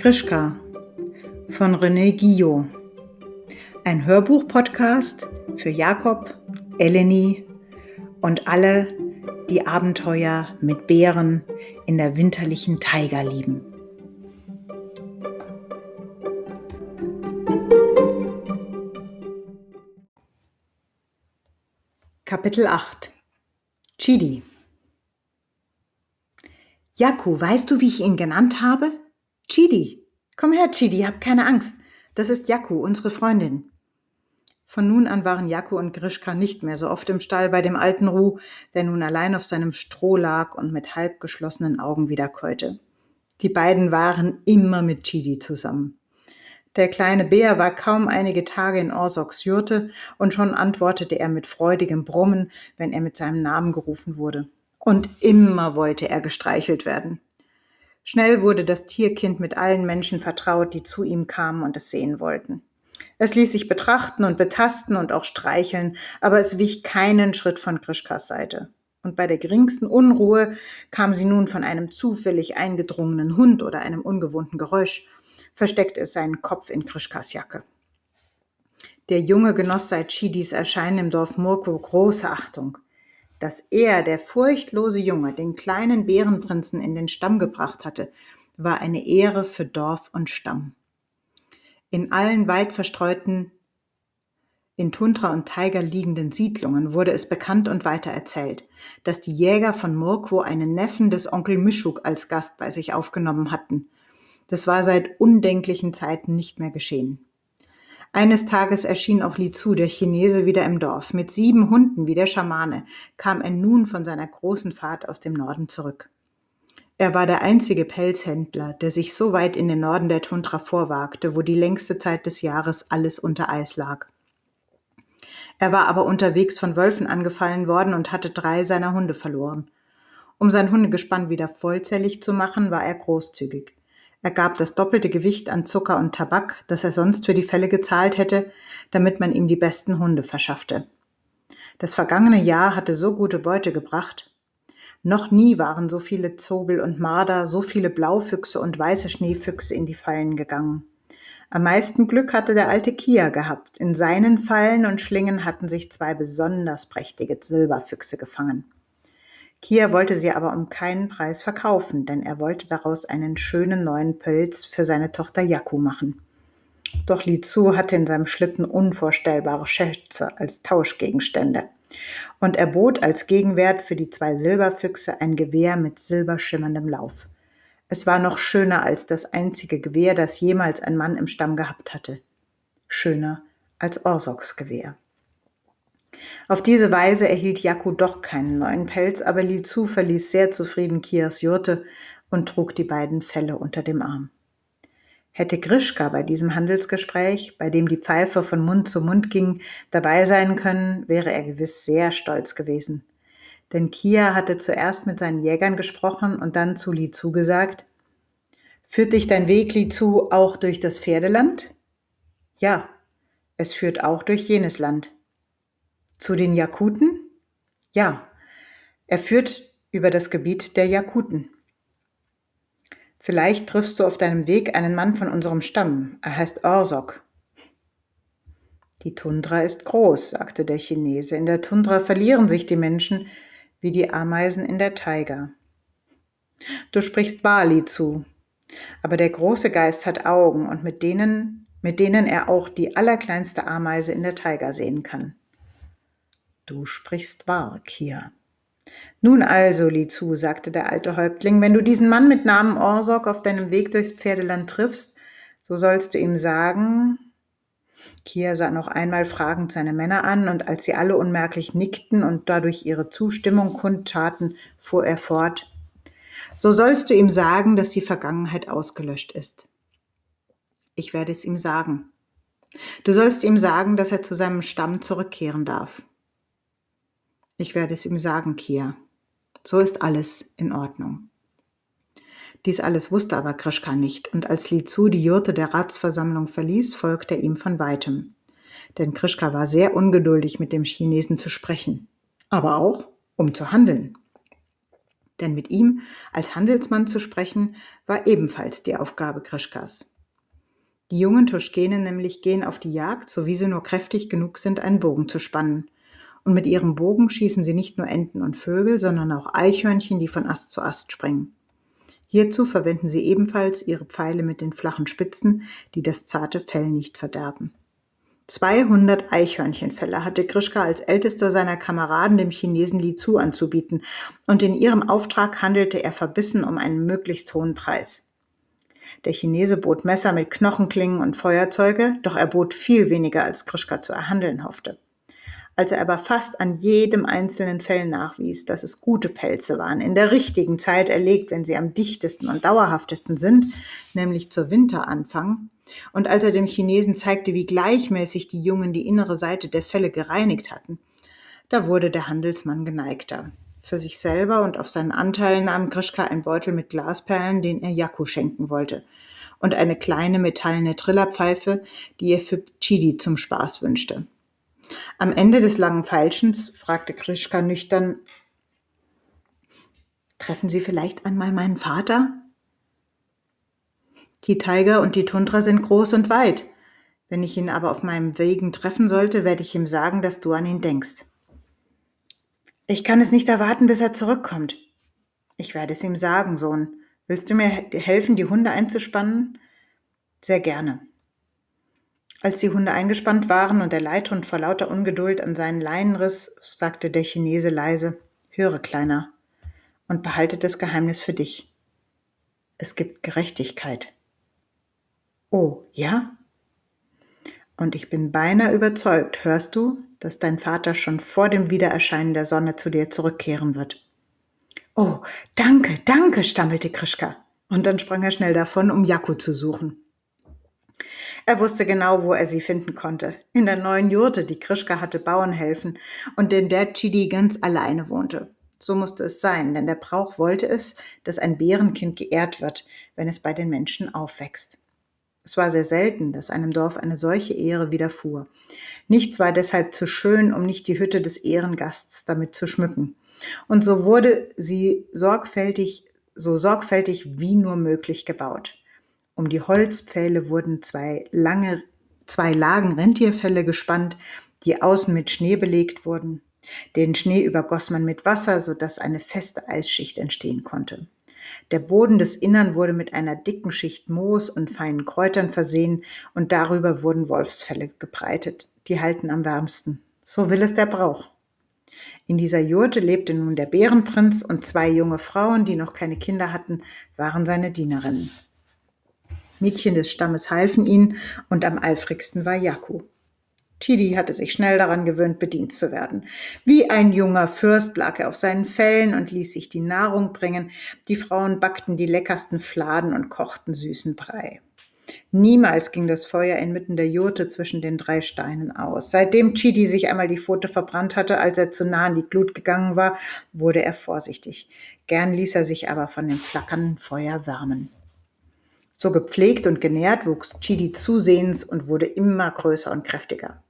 Krischka von René Guillot. Ein Hörbuch-Podcast für Jakob, Eleni und alle, die Abenteuer mit Bären in der winterlichen Taiga lieben. Kapitel 8 Chidi Jaku, weißt du, wie ich ihn genannt habe? Chidi. Komm her, Chidi, hab keine Angst. Das ist Jaku, unsere Freundin. Von nun an waren Jaku und Grischka nicht mehr so oft im Stall bei dem alten Ruh, der nun allein auf seinem Stroh lag und mit halb geschlossenen Augen wiederkäute. Die beiden waren immer mit Chidi zusammen. Der kleine Bär war kaum einige Tage in Orsoks Jurte und schon antwortete er mit freudigem Brummen, wenn er mit seinem Namen gerufen wurde. Und immer wollte er gestreichelt werden. Schnell wurde das Tierkind mit allen Menschen vertraut, die zu ihm kamen und es sehen wollten. Es ließ sich betrachten und betasten und auch streicheln, aber es wich keinen Schritt von Krischkas Seite. Und bei der geringsten Unruhe kam sie nun von einem zufällig eingedrungenen Hund oder einem ungewohnten Geräusch, versteckte es seinen Kopf in Krischkas Jacke. Der Junge genoss seit Chidis Erscheinen im Dorf Murko große Achtung. Dass er, der furchtlose Junge, den kleinen Bärenprinzen in den Stamm gebracht hatte, war eine Ehre für Dorf und Stamm. In allen weit verstreuten, in Tundra und Tiger liegenden Siedlungen wurde es bekannt und weitererzählt, dass die Jäger von Murkwo einen Neffen des Onkel Mischuk als Gast bei sich aufgenommen hatten. Das war seit undenklichen Zeiten nicht mehr geschehen. Eines Tages erschien auch Li Zu, der Chinese, wieder im Dorf. Mit sieben Hunden wie der Schamane kam er nun von seiner großen Fahrt aus dem Norden zurück. Er war der einzige Pelzhändler, der sich so weit in den Norden der Tundra vorwagte, wo die längste Zeit des Jahres alles unter Eis lag. Er war aber unterwegs von Wölfen angefallen worden und hatte drei seiner Hunde verloren. Um sein Hundegespann wieder vollzählig zu machen, war er großzügig. Er gab das doppelte Gewicht an Zucker und Tabak, das er sonst für die Fälle gezahlt hätte, damit man ihm die besten Hunde verschaffte. Das vergangene Jahr hatte so gute Beute gebracht. Noch nie waren so viele Zobel und Marder, so viele Blaufüchse und weiße Schneefüchse in die Fallen gegangen. Am meisten Glück hatte der alte Kia gehabt. In seinen Fallen und Schlingen hatten sich zwei besonders prächtige Silberfüchse gefangen. Kia wollte sie aber um keinen Preis verkaufen, denn er wollte daraus einen schönen neuen Pelz für seine Tochter Yaku machen. Doch Li Zu hatte in seinem Schlitten unvorstellbare Schätze als Tauschgegenstände. Und er bot als Gegenwert für die zwei Silberfüchse ein Gewehr mit silberschimmerndem Lauf. Es war noch schöner als das einzige Gewehr, das jemals ein Mann im Stamm gehabt hatte. Schöner als Orsoks Gewehr. Auf diese Weise erhielt Jaku doch keinen neuen Pelz, aber Li Zu verließ sehr zufrieden Kias Jurte und trug die beiden Felle unter dem Arm. Hätte Grischka bei diesem Handelsgespräch, bei dem die Pfeife von Mund zu Mund ging, dabei sein können, wäre er gewiss sehr stolz gewesen. Denn Kia hatte zuerst mit seinen Jägern gesprochen und dann zu Li Zu gesagt, Führt dich dein Weg, Li Zu, auch durch das Pferdeland? Ja, es führt auch durch jenes Land. Zu den Jakuten? Ja, er führt über das Gebiet der Jakuten. Vielleicht triffst du auf deinem Weg einen Mann von unserem Stamm. Er heißt Orsok. Die Tundra ist groß, sagte der Chinese. In der Tundra verlieren sich die Menschen wie die Ameisen in der Taiga. Du sprichst Wali zu. Aber der große Geist hat Augen und mit denen, mit denen er auch die allerkleinste Ameise in der Taiga sehen kann. Du sprichst wahr, Kia. Nun also, Lizu, sagte der alte Häuptling, wenn du diesen Mann mit Namen Orsok auf deinem Weg durchs Pferdeland triffst, so sollst du ihm sagen. Kia sah noch einmal fragend seine Männer an, und als sie alle unmerklich nickten und dadurch ihre Zustimmung kundtaten, fuhr er fort. So sollst du ihm sagen, dass die Vergangenheit ausgelöscht ist. Ich werde es ihm sagen. Du sollst ihm sagen, dass er zu seinem Stamm zurückkehren darf. Ich werde es ihm sagen, Kia. So ist alles in Ordnung. Dies alles wusste aber Krischka nicht, und als Li Zu die Jurte der Ratsversammlung verließ, folgte er ihm von weitem. Denn Krischka war sehr ungeduldig, mit dem Chinesen zu sprechen, aber auch um zu handeln. Denn mit ihm als Handelsmann zu sprechen, war ebenfalls die Aufgabe Krischkas. Die jungen Tuschkenen nämlich gehen auf die Jagd, so wie sie nur kräftig genug sind, einen Bogen zu spannen. Und mit ihrem Bogen schießen sie nicht nur Enten und Vögel, sondern auch Eichhörnchen, die von Ast zu Ast springen. Hierzu verwenden sie ebenfalls ihre Pfeile mit den flachen Spitzen, die das zarte Fell nicht verderben. 200 Eichhörnchenfälle hatte Grischka als ältester seiner Kameraden dem Chinesen Li Zu anzubieten und in ihrem Auftrag handelte er verbissen um einen möglichst hohen Preis. Der Chinese bot Messer mit Knochenklingen und Feuerzeuge, doch er bot viel weniger, als Grischka zu erhandeln hoffte. Als er aber fast an jedem einzelnen Fell nachwies, dass es gute Pelze waren, in der richtigen Zeit erlegt, wenn sie am dichtesten und dauerhaftesten sind, nämlich zur Winteranfang, und als er dem Chinesen zeigte, wie gleichmäßig die Jungen die innere Seite der Felle gereinigt hatten, da wurde der Handelsmann geneigter. Für sich selber und auf seinen Anteil nahm Grischka ein Beutel mit Glasperlen, den er Jaku schenken wollte, und eine kleine metallene Trillerpfeife, die er für Chidi zum Spaß wünschte. Am Ende des langen Feilschens fragte Krischka nüchtern, Treffen Sie vielleicht einmal meinen Vater? Die Tiger und die Tundra sind groß und weit. Wenn ich ihn aber auf meinem Wegen treffen sollte, werde ich ihm sagen, dass du an ihn denkst. Ich kann es nicht erwarten, bis er zurückkommt. Ich werde es ihm sagen, Sohn. Willst du mir helfen, die Hunde einzuspannen? Sehr gerne. Als die Hunde eingespannt waren und der Leithund vor lauter Ungeduld an seinen Leinen riss, sagte der Chinese leise, Höre, Kleiner, und behalte das Geheimnis für dich. Es gibt Gerechtigkeit. Oh, ja? Und ich bin beinahe überzeugt, hörst du, dass dein Vater schon vor dem Wiedererscheinen der Sonne zu dir zurückkehren wird. Oh, danke, danke, stammelte Krischka. Und dann sprang er schnell davon, um Jaku zu suchen. Er wusste genau, wo er sie finden konnte. In der neuen Jurte, die Krischka hatte bauen helfen und in der Chidi ganz alleine wohnte. So musste es sein, denn der Brauch wollte es, dass ein Bärenkind geehrt wird, wenn es bei den Menschen aufwächst. Es war sehr selten, dass einem Dorf eine solche Ehre widerfuhr. Nichts war deshalb zu schön, um nicht die Hütte des Ehrengasts damit zu schmücken. Und so wurde sie sorgfältig, so sorgfältig wie nur möglich gebaut. Um die Holzpfähle wurden zwei lange, zwei Lagen Rentierfelle gespannt, die außen mit Schnee belegt wurden. Den Schnee übergoss man mit Wasser, sodass eine feste Eisschicht entstehen konnte. Der Boden des Innern wurde mit einer dicken Schicht Moos und feinen Kräutern versehen und darüber wurden Wolfsfelle gebreitet. Die halten am wärmsten. So will es der Brauch. In dieser Jurte lebte nun der Bärenprinz und zwei junge Frauen, die noch keine Kinder hatten, waren seine Dienerinnen. Mädchen des Stammes halfen ihnen und am eifrigsten war Jaku. Tidi hatte sich schnell daran gewöhnt, bedient zu werden. Wie ein junger Fürst lag er auf seinen Fellen und ließ sich die Nahrung bringen. Die Frauen backten die leckersten Fladen und kochten süßen Brei. Niemals ging das Feuer inmitten der Jurte zwischen den drei Steinen aus. Seitdem Chidi sich einmal die Pfote verbrannt hatte, als er zu nah an die Glut gegangen war, wurde er vorsichtig. Gern ließ er sich aber von dem flackernden Feuer wärmen. So gepflegt und genährt wuchs Chidi zusehends und wurde immer größer und kräftiger.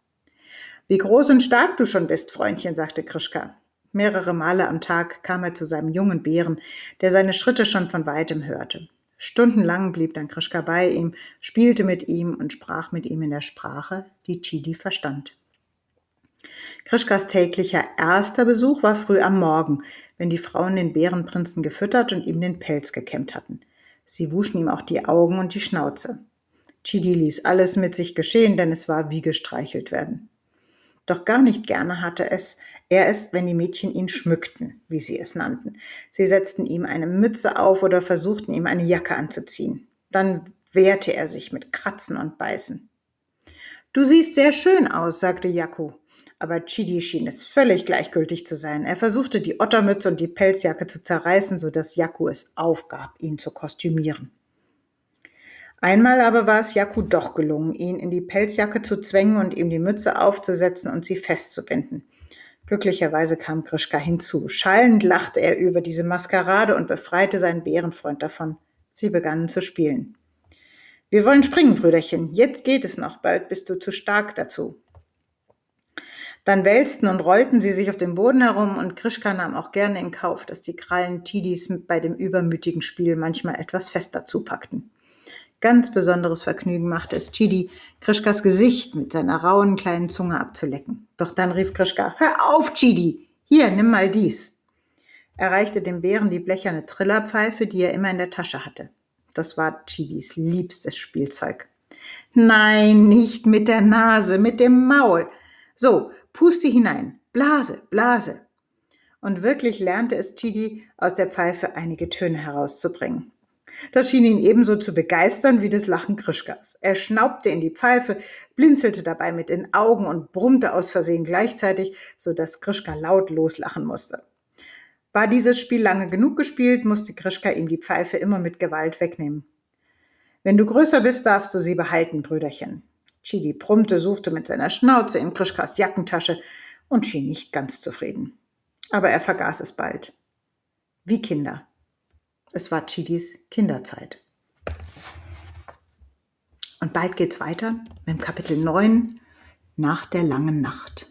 Wie groß und stark du schon bist, Freundchen, sagte Krischka. Mehrere Male am Tag kam er zu seinem jungen Bären, der seine Schritte schon von weitem hörte. Stundenlang blieb dann Krischka bei ihm, spielte mit ihm und sprach mit ihm in der Sprache, die Chidi verstand. Krischkas täglicher erster Besuch war früh am Morgen, wenn die Frauen den Bärenprinzen gefüttert und ihm den Pelz gekämmt hatten. Sie wuschen ihm auch die Augen und die Schnauze. Chidi ließ alles mit sich geschehen, denn es war wie gestreichelt werden. Doch gar nicht gerne hatte es er es, wenn die Mädchen ihn schmückten, wie sie es nannten. Sie setzten ihm eine Mütze auf oder versuchten ihm eine Jacke anzuziehen. Dann wehrte er sich mit Kratzen und Beißen. Du siehst sehr schön aus, sagte Jaku aber Chidi schien es völlig gleichgültig zu sein. Er versuchte, die Ottermütze und die Pelzjacke zu zerreißen, sodass Jaku es aufgab, ihn zu kostümieren. Einmal aber war es Jaku doch gelungen, ihn in die Pelzjacke zu zwängen und ihm die Mütze aufzusetzen und sie festzubinden. Glücklicherweise kam Grischka hinzu. Schallend lachte er über diese Maskerade und befreite seinen Bärenfreund davon. Sie begannen zu spielen. Wir wollen springen, Brüderchen. Jetzt geht es noch, bald bist du zu stark dazu. Dann wälzten und rollten sie sich auf dem Boden herum und Krischka nahm auch gerne in Kauf, dass die Krallen Tidis bei dem übermütigen Spiel manchmal etwas fester zupackten. Ganz besonderes Vergnügen machte es Chidi, Krischkas Gesicht mit seiner rauen kleinen Zunge abzulecken. Doch dann rief Krischka, hör auf, Chidi! Hier, nimm mal dies. Er reichte dem Bären die blecherne Trillerpfeife, die er immer in der Tasche hatte. Das war Chidis liebstes Spielzeug. Nein, nicht mit der Nase, mit dem Maul. So, puste hinein, blase, blase. Und wirklich lernte es Chidi, aus der Pfeife einige Töne herauszubringen. Das schien ihn ebenso zu begeistern wie das Lachen Krischkas. Er schnaubte in die Pfeife, blinzelte dabei mit den Augen und brummte aus Versehen gleichzeitig, so dass Krischka laut loslachen musste. War dieses Spiel lange genug gespielt, musste Krischka ihm die Pfeife immer mit Gewalt wegnehmen. Wenn du größer bist, darfst du sie behalten, Brüderchen. Chidi brummte, suchte mit seiner Schnauze in Krischkas Jackentasche und schien nicht ganz zufrieden. Aber er vergaß es bald. Wie Kinder. Es war Chidis Kinderzeit. Und bald geht's weiter mit dem Kapitel 9 nach der langen Nacht.